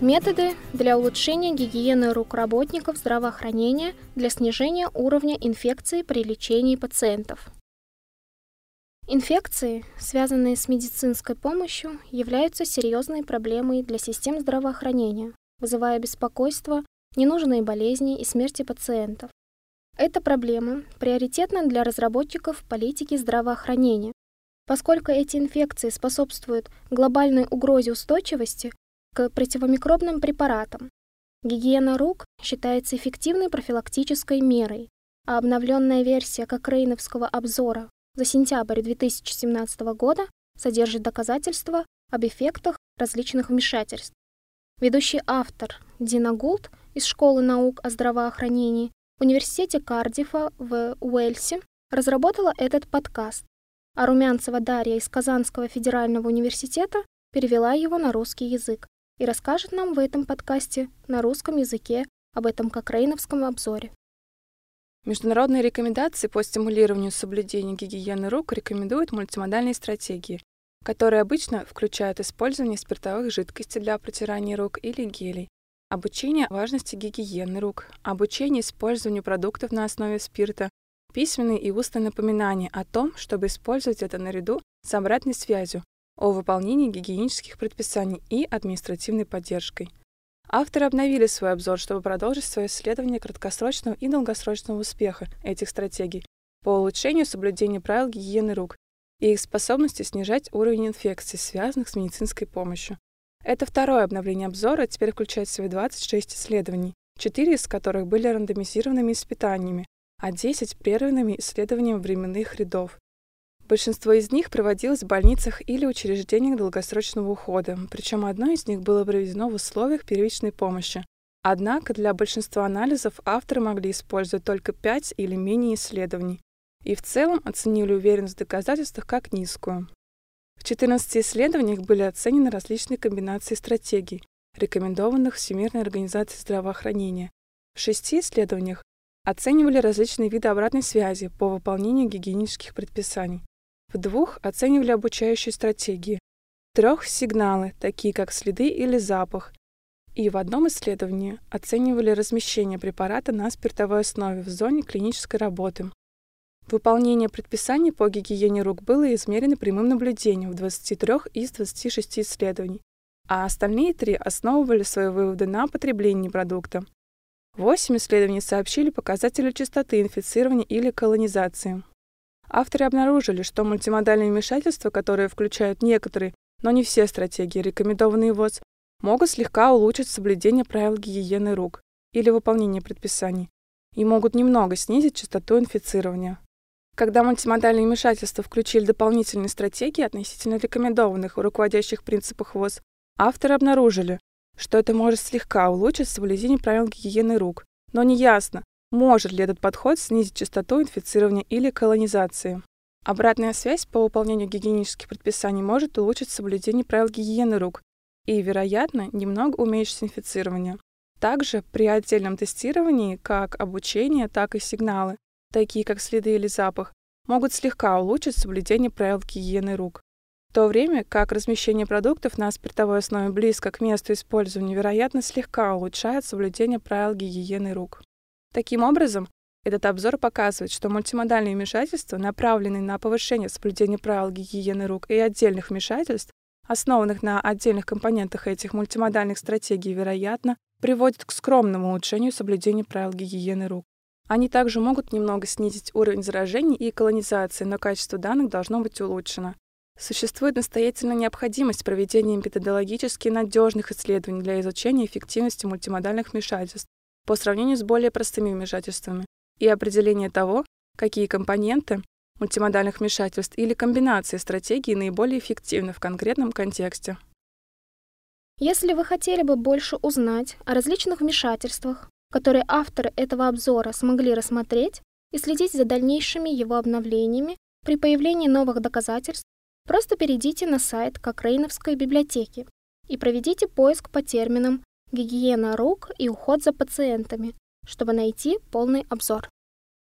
Методы для улучшения гигиены рук работников здравоохранения для снижения уровня инфекции при лечении пациентов. Инфекции, связанные с медицинской помощью, являются серьезной проблемой для систем здравоохранения, вызывая беспокойство, ненужные болезни и смерти пациентов. Эта проблема приоритетна для разработчиков политики здравоохранения, поскольку эти инфекции способствуют глобальной угрозе устойчивости к противомикробным препаратам. Гигиена рук считается эффективной профилактической мерой, а обновленная версия Кокрейновского обзора за сентябрь 2017 года содержит доказательства об эффектах различных вмешательств. Ведущий автор Дина Гулт из Школы наук о здравоохранении в Университете Кардифа в Уэльсе разработала этот подкаст, а Румянцева Дарья из Казанского федерального университета перевела его на русский язык и расскажет нам в этом подкасте на русском языке об этом Кокрейновском обзоре. Международные рекомендации по стимулированию соблюдения гигиены рук рекомендуют мультимодальные стратегии, которые обычно включают использование спиртовых жидкостей для протирания рук или гелей, обучение важности гигиены рук, обучение использованию продуктов на основе спирта, письменные и устные напоминания о том, чтобы использовать это наряду с обратной связью, о выполнении гигиенических предписаний и административной поддержкой. Авторы обновили свой обзор, чтобы продолжить свое исследование краткосрочного и долгосрочного успеха этих стратегий по улучшению соблюдения правил гигиены рук и их способности снижать уровень инфекций, связанных с медицинской помощью. Это второе обновление обзора теперь включает в себя 26 исследований, 4 из которых были рандомизированными испытаниями, а 10 — прерванными исследованиями временных рядов. Большинство из них проводилось в больницах или учреждениях долгосрочного ухода, причем одно из них было проведено в условиях первичной помощи. Однако для большинства анализов авторы могли использовать только 5 или менее исследований и в целом оценили уверенность в доказательствах как низкую. В 14 исследованиях были оценены различные комбинации стратегий, рекомендованных Всемирной организацией здравоохранения. В шести исследованиях оценивали различные виды обратной связи по выполнению гигиенических предписаний. В двух оценивали обучающие стратегии, трех — сигналы, такие как следы или запах, и в одном исследовании оценивали размещение препарата на спиртовой основе в зоне клинической работы. Выполнение предписаний по гигиене рук было измерено прямым наблюдением в 23 из 26 исследований, а остальные три основывали свои выводы на потреблении продукта. Восемь исследований сообщили показатели частоты инфицирования или колонизации. Авторы обнаружили, что мультимодальные вмешательства, которые включают некоторые, но не все стратегии, рекомендованные ВОЗ, могут слегка улучшить соблюдение правил гигиены рук или выполнение предписаний и могут немного снизить частоту инфицирования. Когда мультимодальные вмешательства включили дополнительные стратегии относительно рекомендованных в руководящих принципах ВОЗ, авторы обнаружили, что это может слегка улучшить соблюдение правил гигиены рук, но неясно, может ли этот подход снизить частоту инфицирования или колонизации? Обратная связь по выполнению гигиенических предписаний может улучшить соблюдение правил гигиены рук и, вероятно, немного уменьшить инфицирование. Также при отдельном тестировании как обучение, так и сигналы, такие как следы или запах, могут слегка улучшить соблюдение правил гигиены рук. В то время как размещение продуктов на спиртовой основе близко к месту использования, вероятно, слегка улучшает соблюдение правил гигиены рук. Таким образом, этот обзор показывает, что мультимодальные вмешательства, направленные на повышение соблюдения правил гигиены рук и отдельных вмешательств, основанных на отдельных компонентах этих мультимодальных стратегий, вероятно, приводят к скромному улучшению соблюдения правил гигиены рук. Они также могут немного снизить уровень заражений и колонизации, но качество данных должно быть улучшено. Существует настоятельная необходимость проведения методологически надежных исследований для изучения эффективности мультимодальных вмешательств, по сравнению с более простыми вмешательствами и определение того, какие компоненты мультимодальных вмешательств или комбинации стратегий наиболее эффективны в конкретном контексте. Если вы хотели бы больше узнать о различных вмешательствах, которые авторы этого обзора смогли рассмотреть, и следить за дальнейшими его обновлениями при появлении новых доказательств, просто перейдите на сайт Кокрейновской библиотеки и проведите поиск по терминам гигиена рук и уход за пациентами, чтобы найти полный обзор.